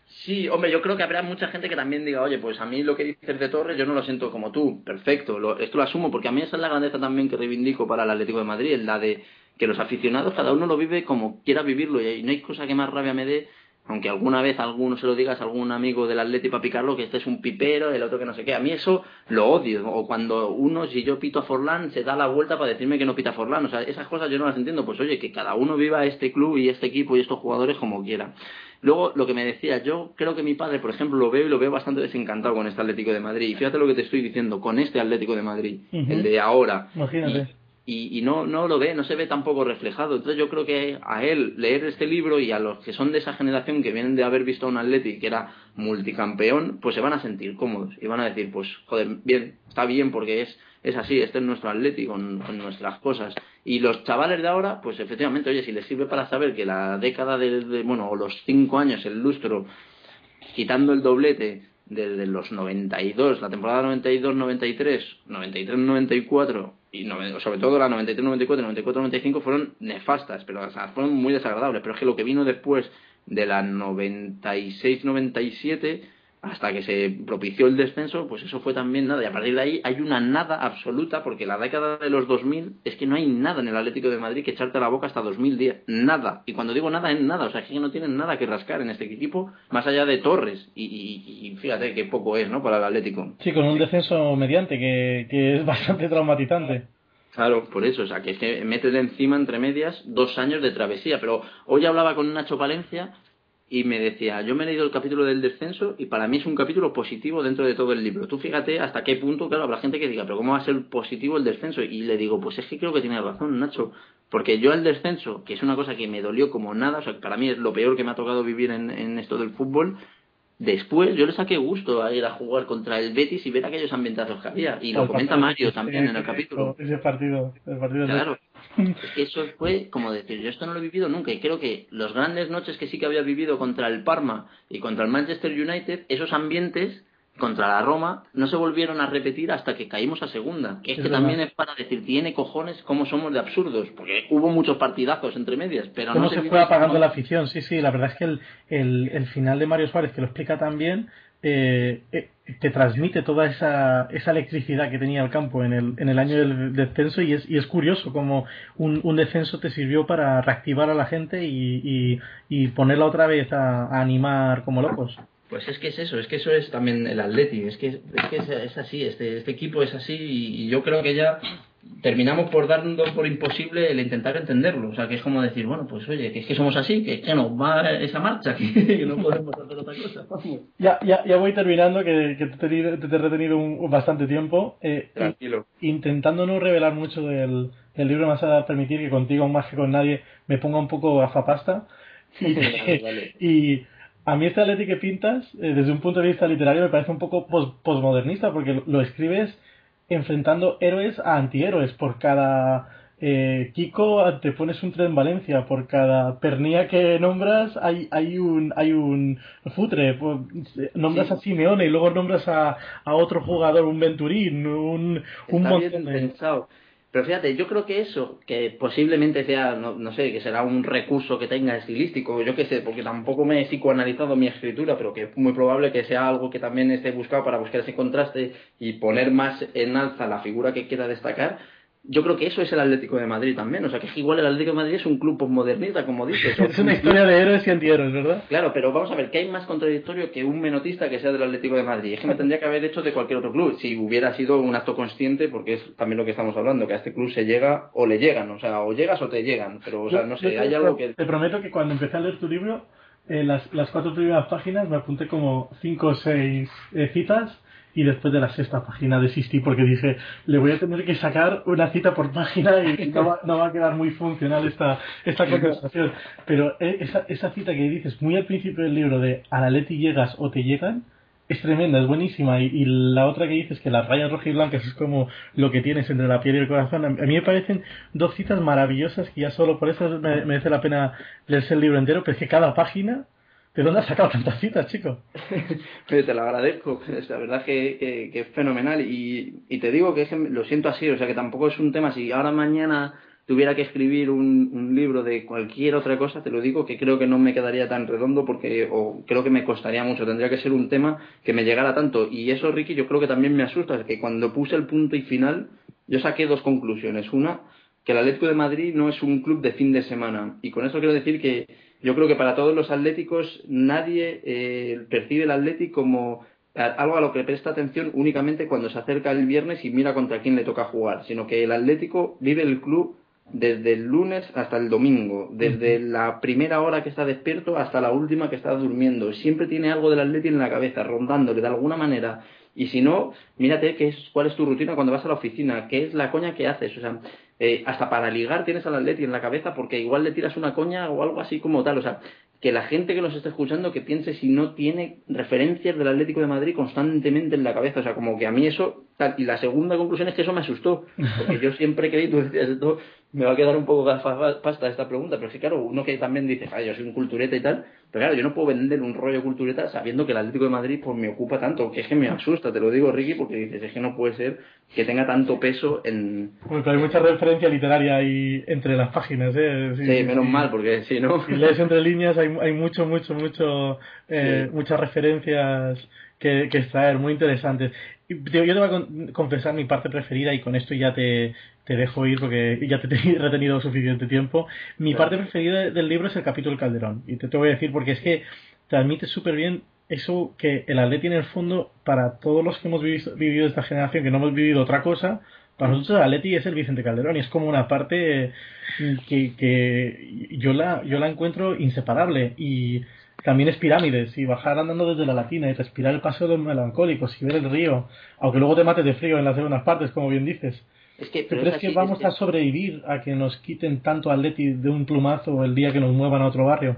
Sí, hombre, yo creo que habrá mucha gente que también diga, oye, pues a mí lo que dices de Torres yo no lo siento como tú, perfecto, esto lo asumo, porque a mí esa es la grandeza también que reivindico para el Atlético de Madrid, la de que los aficionados cada uno lo vive como quiera vivirlo, y no hay cosa que más rabia me dé aunque alguna vez alguno se lo digas a algún amigo del Atleti para picarlo, que este es un pipero, el otro que no sé qué. A mí eso lo odio. O cuando uno, si yo pito a Forlán, se da la vuelta para decirme que no pita a Forlán. O sea, esas cosas yo no las entiendo. Pues oye, que cada uno viva este club y este equipo y estos jugadores como quiera. Luego, lo que me decía, yo creo que mi padre, por ejemplo, lo veo y lo veo bastante desencantado con este Atlético de Madrid. Y fíjate lo que te estoy diciendo, con este Atlético de Madrid, el de ahora. Imagínate y, y, no, no lo ve, no se ve tampoco reflejado. Entonces yo creo que a él leer este libro y a los que son de esa generación que vienen de haber visto a un Atleti que era multicampeón, pues se van a sentir cómodos y van a decir, pues joder, bien, está bien porque es, es así, este es nuestro Atleti con, nuestras cosas. Y los chavales de ahora, pues efectivamente, oye, si les sirve para saber que la década de, de bueno, o los cinco años, el lustro, quitando el doblete, desde los 92, la temporada 92-93, 93-94 y sobre todo la 93-94 y 94-95 fueron nefastas, pero fueron muy desagradables. Pero es que lo que vino después de la 96-97 hasta que se propició el descenso, pues eso fue también nada. Y a partir de ahí hay una nada absoluta, porque la década de los 2000 es que no hay nada en el Atlético de Madrid que echarte la boca hasta 2010. Nada. Y cuando digo nada, es nada. O sea, es que no tienen nada que rascar en este equipo, más allá de Torres. Y, y, fíjate qué poco es, ¿no? Para el Atlético. Sí, con un descenso mediante, que, que es bastante traumatizante. Claro, por eso, o sea, que es que metes encima entre medias dos años de travesía. Pero hoy hablaba con Nacho Palencia y me decía, yo me he leído el capítulo del descenso y para mí es un capítulo positivo dentro de todo el libro. Tú fíjate hasta qué punto, claro, habrá gente que diga, pero ¿cómo va a ser positivo el descenso? Y le digo, pues es que creo que tiene razón, Nacho. Porque yo el descenso, que es una cosa que me dolió como nada, o sea, para mí es lo peor que me ha tocado vivir en, en esto del fútbol, Después yo le saqué gusto a ir a jugar contra el Betis y ver aquellos ambientazos que había. Y lo comenta Mario también en el capítulo. Ese partido, el partido Claro. Es que eso fue como decir, yo esto no lo he vivido nunca y creo que los grandes noches que sí que había vivido contra el Parma y contra el Manchester United, esos ambientes contra la Roma, no se volvieron a repetir hasta que caímos a segunda. Que es, que también es para decir, tiene cojones cómo somos de absurdos, porque hubo muchos partidazos entre medias, pero no se, fue apagando la afición, sí, sí, la verdad es que el, el, el final de Mario Suárez, que lo explica también, eh, eh, te transmite toda esa, esa electricidad que tenía el campo en el, en el año del descenso y es, y es curioso como un, un descenso te sirvió para reactivar a la gente y, y, ponerla otra vez a, animar como locos. Pues es que es eso, es que eso es también el Atleti, es que es, que es, así, este, este equipo es así y, yo creo que ya terminamos por darnos por imposible el intentar entenderlo. O sea, que es como decir, bueno, pues oye, que es que somos así, que, que no va esa marcha, que, no podemos hacer otra cosa. Ya, ya, ya voy terminando, que, que te, te, he retenido un, bastante tiempo. Eh, Tranquilo. Intentando no revelar mucho del, del libro, me vas a permitir que contigo, más que con nadie, me ponga un poco gafapasta. Y, y a mí este Atleti que pintas, eh, desde un punto de vista literario, me parece un poco postmodernista, porque lo escribes enfrentando héroes a antihéroes. Por cada eh, Kiko te pones un tren Valencia, por cada pernía que nombras hay, hay un hay un futre, pues, nombras a Simeone y luego nombras a, a otro jugador, un Venturín, un, un montón pensado. Pero fíjate, yo creo que eso, que posiblemente sea, no, no, sé, que será un recurso que tenga estilístico, yo qué sé, porque tampoco me he psicoanalizado mi escritura, pero que es muy probable que sea algo que también esté buscado para buscar ese contraste y poner más en alza la figura que quiera destacar, yo creo que eso es el Atlético de Madrid también. O sea, que igual el Atlético de Madrid es un club postmodernista, como dices. es una historia de héroes y antihéroes, ¿verdad? Claro, pero vamos a ver, ¿qué hay más contradictorio que un menotista que sea del Atlético de Madrid? Es que me tendría que haber hecho de cualquier otro club, si hubiera sido un acto consciente, porque es también lo que estamos hablando, que a este club se llega o le llegan, o sea, o llegas o te llegan. Pero, o sea, no sé, hay algo que... Te prometo que cuando empecé a leer tu libro, en las, las cuatro primeras páginas me apunté como cinco o seis eh, citas y después de la sexta página desistí porque dije, le voy a tener que sacar una cita por página y no va, no va a quedar muy funcional esta, esta conversación. Pero eh, esa, esa cita que dices muy al principio del libro de a la Leti llegas o te llegan, es tremenda, es buenísima. Y, la otra que dices que las rayas rojas y blancas es como lo que tienes entre la piel y el corazón. A mí me parecen dos citas maravillosas que ya solo por eso me, merece la pena leerse el libro entero, pero es que cada página ¿De dónde has sacado tantas citas, chico? te lo agradezco, la verdad que, que, es fenomenal y, te digo que, lo siento así, o sea que tampoco es un tema, si ahora mañana tuviera que escribir un, libro de cualquier otra cosa, te lo digo que creo que no me quedaría tan redondo porque o creo que me costaría mucho, tendría que ser un tema que me llegara tanto. Y eso Ricky yo creo que también me asusta, es que cuando puse el punto y final yo saqué dos conclusiones, una que el Atlético de Madrid no es un club de fin de semana. Y con eso quiero decir que yo creo que para todos los atléticos nadie eh, percibe el Atlético como algo a lo que presta atención únicamente cuando se acerca el viernes y mira contra quién le toca jugar, sino que el Atlético vive el club desde el lunes hasta el domingo, desde la primera hora que está despierto hasta la última que está durmiendo. Siempre tiene algo del Atlético en la cabeza, rondándole de alguna manera. Y si no, mírate qué es, cuál es tu rutina cuando vas a la oficina, qué es la coña que haces. O sea, eh, hasta para ligar tienes al Atleti en la cabeza porque igual le tiras una coña o algo así como tal. O sea, que la gente que nos esté escuchando que piense si no tiene referencias del Atlético de Madrid constantemente en la cabeza. O sea, como que a mí eso. Y la segunda conclusión es que eso me asustó. Porque yo siempre creí, tú decías esto, me va a quedar un poco pasta esta pregunta. Pero sí, claro, uno que también dice, ay, yo soy un cultureta y tal. Pero claro, yo no puedo vender un rollo cultureta sabiendo que el Atlético de Madrid pues me ocupa tanto. Que es que me asusta, te lo digo, Ricky, porque dices, es que no puede ser que tenga tanto peso en... Bueno, pero hay mucha referencia literaria ahí entre las páginas, ¿eh? Sí, menos mal, porque si no... Si lees entre líneas hay, hay mucho, mucho, mucho... Eh, muchas referencias que, que extraer, muy interesantes. Yo te voy a confesar mi parte preferida y con esto ya te, te dejo ir porque ya te he retenido suficiente tiempo. Mi parte preferida del libro es el capítulo Calderón. Y te, te voy a decir porque es que transmite súper bien eso que el Atleti en el fondo, para todos los que hemos vivido, esta generación, que no hemos vivido otra cosa, para nosotros el Atleti es el Vicente Calderón y es como una parte que, que yo, la, yo la encuentro inseparable y también es pirámides y bajar andando desde la latina y respirar el paseo de los melancólicos y ver el río, aunque luego te mates de frío en las segundas partes, como bien dices. Es que, crees que vamos a sobrevivir a que nos quiten tanto Atleti de un plumazo el día que nos muevan a otro barrio?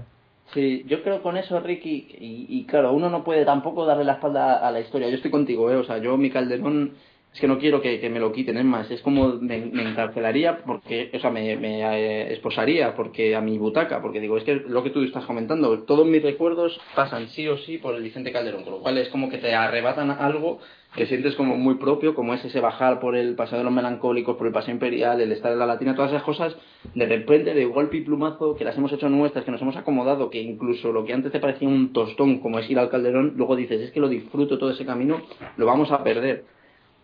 Sí, yo creo con eso, Ricky, y, y, claro, uno no puede tampoco darle la espalda a la historia. Yo estoy contigo, ¿eh? O sea, yo mi Calderón es que no quiero que, me lo quiten, es más, es como me, encarcelaría porque, o sea, me, me eh, esposaría porque a mi butaca, porque digo, es que lo que tú estás comentando, todos mis recuerdos pasan sí o sí por el Vicente Calderón, con lo cual es como que te arrebatan algo que sientes como muy propio, como es ese bajar por el Paseo de los Melancólicos, por el Paseo Imperial, el estar en la Latina, todas esas cosas, de repente, de golpe y plumazo, que las hemos hecho nuestras, que nos hemos acomodado, que incluso lo que antes te parecía un tostón, como es ir al Calderón, luego dices, es que lo disfruto todo ese camino, lo vamos a perder.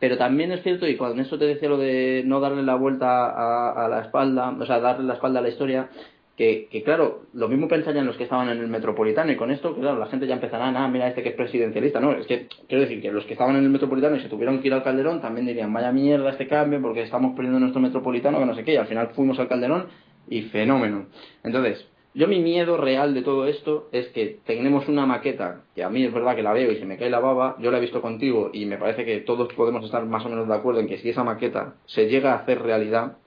Pero también es cierto, y cuando eso te decía lo de no darle la vuelta a, la espalda, o sea, darle la espalda a la historia, que, claro, lo mismo pensarían los que estaban en el Metropolitano y con esto, claro, la gente ya empezará, ah, mira este que es presidencialista, no, es que quiero decir que los que estaban en el Metropolitano y se tuvieron que ir al Calderón también dirían, vaya mierda este cambio porque estamos perdiendo nuestro Metropolitano, que no sé qué, y al final fuimos al Calderón y fenómeno. Entonces, yo mi miedo real de todo esto es que tenemos una maqueta, que a mí es verdad que la veo y se me cae la baba, yo la he visto contigo y me parece que todos podemos estar más o menos de acuerdo en que si esa maqueta se llega a hacer realidad,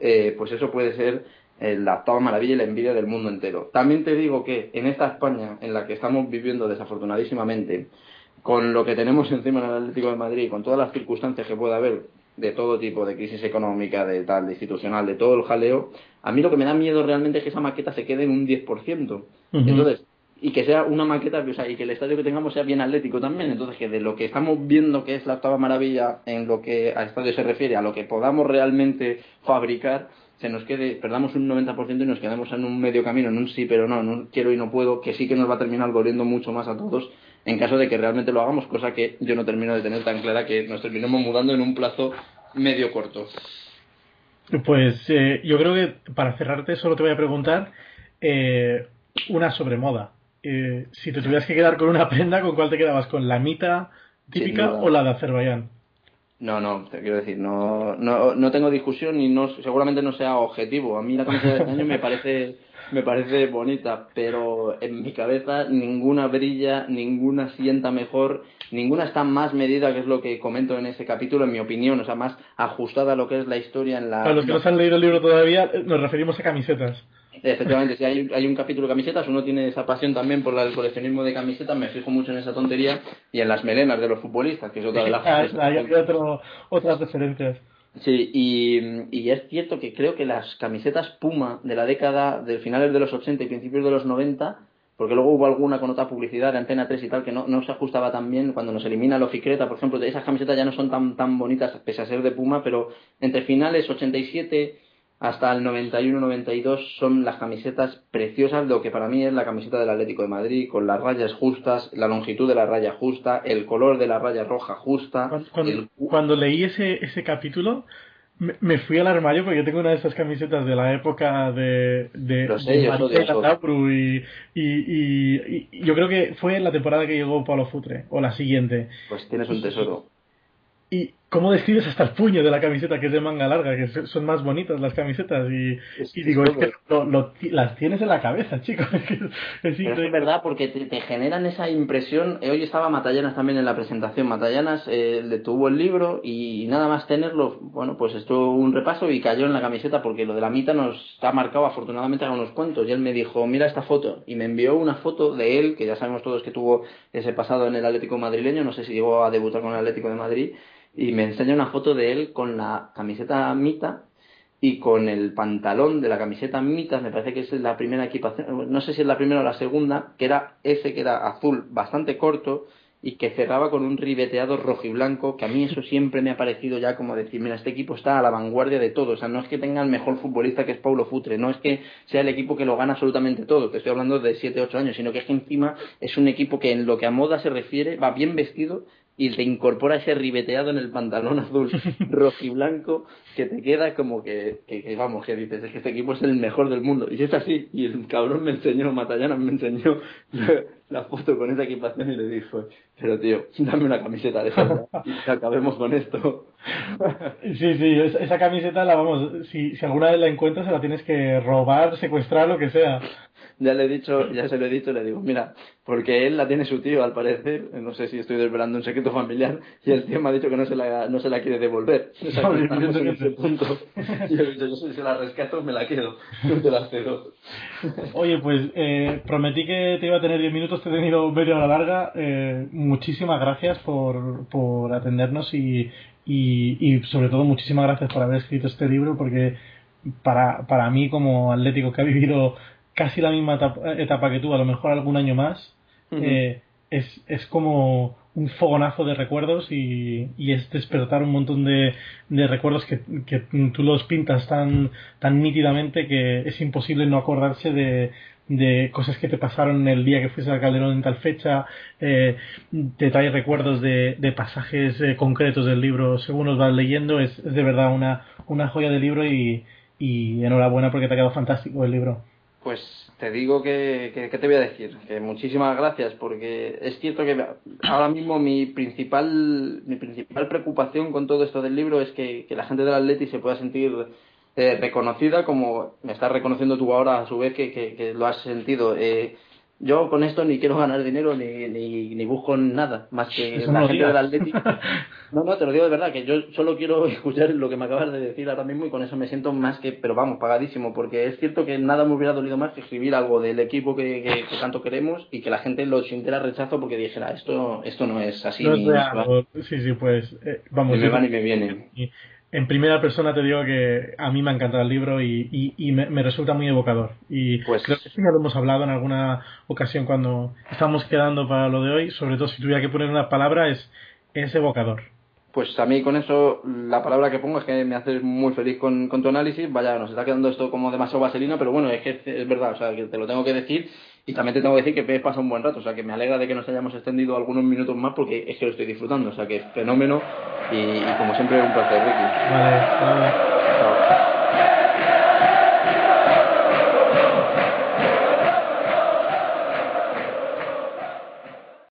eh, pues eso puede ser la octava maravilla y la envidia del mundo entero. También te digo que en esta España en la que estamos viviendo desafortunadísimamente, con lo que tenemos encima en el Atlético de Madrid, con todas las circunstancias que pueda haber de todo tipo, de crisis económica, de tal, de institucional, de todo el jaleo, a mí lo que me da miedo realmente es que esa maqueta se quede en un 10%. Entonces, y que sea una maqueta, o sea, y que el estadio que tengamos sea bien atlético también. Entonces, que de lo que estamos viendo que es la octava maravilla en lo que a estadio se refiere, a lo que podamos realmente fabricar, se nos quede, perdamos un 90% y nos quedemos en un medio camino, en un sí pero no, en un quiero y no puedo, que sí que nos va a terminar doliendo mucho más a todos en caso de que realmente lo hagamos, cosa que yo no termino de tener tan clara que nos terminemos mudando en un plazo medio corto. Pues eh, yo creo que para cerrarte solo te voy a preguntar eh, una sobre moda. Eh, si te tuvieras que quedar con una prenda, ¿con cuál te quedabas? ¿Con la mita típica o la de Azerbaiyán? No, no, te quiero decir, no, no, no tengo discusión y no, seguramente no sea objetivo. A mí la camiseta de este año me parece, me parece bonita, pero en mi cabeza ninguna brilla, ninguna sienta mejor, ninguna está más medida, que es lo que comento en ese capítulo, en mi opinión, o sea, más ajustada a lo que es la historia en la... Para los que no se han leído el libro todavía, nos referimos a camisetas. Efectivamente, si hay, hay un capítulo de camisetas, uno tiene esa pasión también por el coleccionismo de camisetas, me fijo mucho en esa tontería y en las melenas de los futbolistas, que es otra de las Hay otro, otras referencias. Sí, y, y, es cierto que creo que las camisetas Puma de la década de finales de los 80 y principios de los 90, porque luego hubo alguna con otra publicidad de Antena 3 y tal que no, no se ajustaba tan bien cuando nos elimina el Oficreta, por ejemplo, esas camisetas ya no son tan, tan bonitas pese a ser de Puma, pero entre finales 87 hasta el 91-92 son las camisetas preciosas, lo que para mí es la camiseta del Atlético de Madrid, con las rayas justas, la longitud de la raya justa, el color de la raya roja justa. Cuando, leí ese, ese capítulo, me, fui al armario porque yo tengo una de esas camisetas de la época de, de, y, y, y, yo creo que fue la temporada que llegó Pablo Futre, o la siguiente. Pues tienes un tesoro. Y cómo describes hasta el puño de la camiseta, que es de manga larga, que son más bonitas las camisetas. Y, digo, es que las tienes en la cabeza, chicos. es, es verdad, porque te, generan esa impresión. Eh, hoy estaba Matallanas también en la presentación. Matallanas eh, le tuvo el libro y nada más tenerlo, bueno, pues estuvo un repaso y cayó en la camiseta porque lo de la mitad nos ha marcado afortunadamente a unos cuantos. Y él me dijo, mira esta foto. Y me envió una foto de él, que ya sabemos todos que tuvo ese pasado en el Atlético madrileño. No sé si llegó a debutar con el Atlético de Madrid y me enseña una foto de él con la camiseta Mita y con el pantalón de la camiseta Mita, me parece que es la primera equipación, no sé si es la primera o la segunda, que era ese que era azul bastante corto y que cerraba con un ribeteado rojo y blanco, que a mí eso siempre me ha parecido ya como decir, mira, este equipo está a la vanguardia de todo, o sea, no es que tenga el mejor futbolista que es Paulo Futre, no es que sea el equipo que lo gana absolutamente todo, te estoy hablando de 7, 8 años, sino que es que encima es un equipo que en lo que a moda se refiere va bien vestido y te incorpora ese ribeteado en el pantalón azul rojiblanco que te queda como que, que, vamos, que dices, es que este equipo es el mejor del mundo. Y es así, y el cabrón me enseñó, Matallana me enseñó la, foto con esa equipación y le dijo, pero tío, dame una camiseta de esa y acabemos con esto. sí, sí, esa camiseta la vamos, si, si alguna vez la encuentras se la tienes que robar, secuestrar, lo que sea. Ya le he dicho, ya se lo he dicho, le digo, mira, porque él la tiene su tío al parecer, no sé si estoy desvelando un secreto familiar, y el tío me ha dicho que no se la, no se la quiere devolver. O sea, que estamos en ese punto. Y yo he dicho, yo si se la rescato me la quedo, no te la cedo. Oye, pues eh, prometí que te iba a tener 10 minutos, te he tenido media hora larga. Eh, muchísimas gracias por, por atendernos y, y, y sobre todo muchísimas gracias por haber escrito este libro porque para, para mí como atlético que ha vivido casi la misma etapa, que tú, a lo mejor algún año más, eh, es, es como un fogonazo de recuerdos y, y es despertar un montón de, de recuerdos que, que, tú los pintas tan, tan nítidamente que es imposible no acordarse de, de cosas que te pasaron el día que fuiste al Calderón en tal fecha, eh, te trae recuerdos de, de pasajes eh, concretos del libro según los vas leyendo, es, es de verdad una, una joya de libro y, y enhorabuena porque te ha quedado fantástico el libro. Pues te digo que, que, te voy a decir, que muchísimas gracias, porque es cierto que ahora mismo mi principal, mi principal preocupación con todo esto del libro es que, que la gente del Atleti se pueda sentir eh, reconocida como me estás reconociendo tú ahora a su vez que, lo has sentido. Eh, yo con esto ni quiero ganar dinero ni, ni, ni busco nada más que la gente del Atlético. No, no, te lo digo de verdad, que yo solo quiero escuchar lo que me acabas de decir ahora mismo y con eso me siento más que, pero vamos, pagadísimo, porque es cierto que nada me hubiera dolido más que escribir algo del equipo que, que, tanto queremos y que la gente lo sintiera rechazo porque dijera, esto esto no es así. No ni, sí, sí, pues eh, vamos. Ni me va ni me viene en primera persona te digo que a mí me ha encantado el libro y, y, me, resulta muy evocador. Y pues, creo que sí ya lo hemos hablado en alguna ocasión cuando estábamos quedando para lo de hoy, sobre todo si tuviera que poner una palabra, es, es evocador. Pues a mí con eso la palabra que pongo es que me haces muy feliz con, con tu análisis. Vaya, nos está quedando esto como demasiado vaselina, pero bueno, es que es verdad, o sea, que te lo tengo que decir y también te tengo que decir que pasa un buen rato, o sea que me alegra de que nos hayamos extendido algunos minutos más porque es que lo estoy disfrutando, o sea que fenómeno y, como siempre un placer, Ricky. Vale, vale. Chao.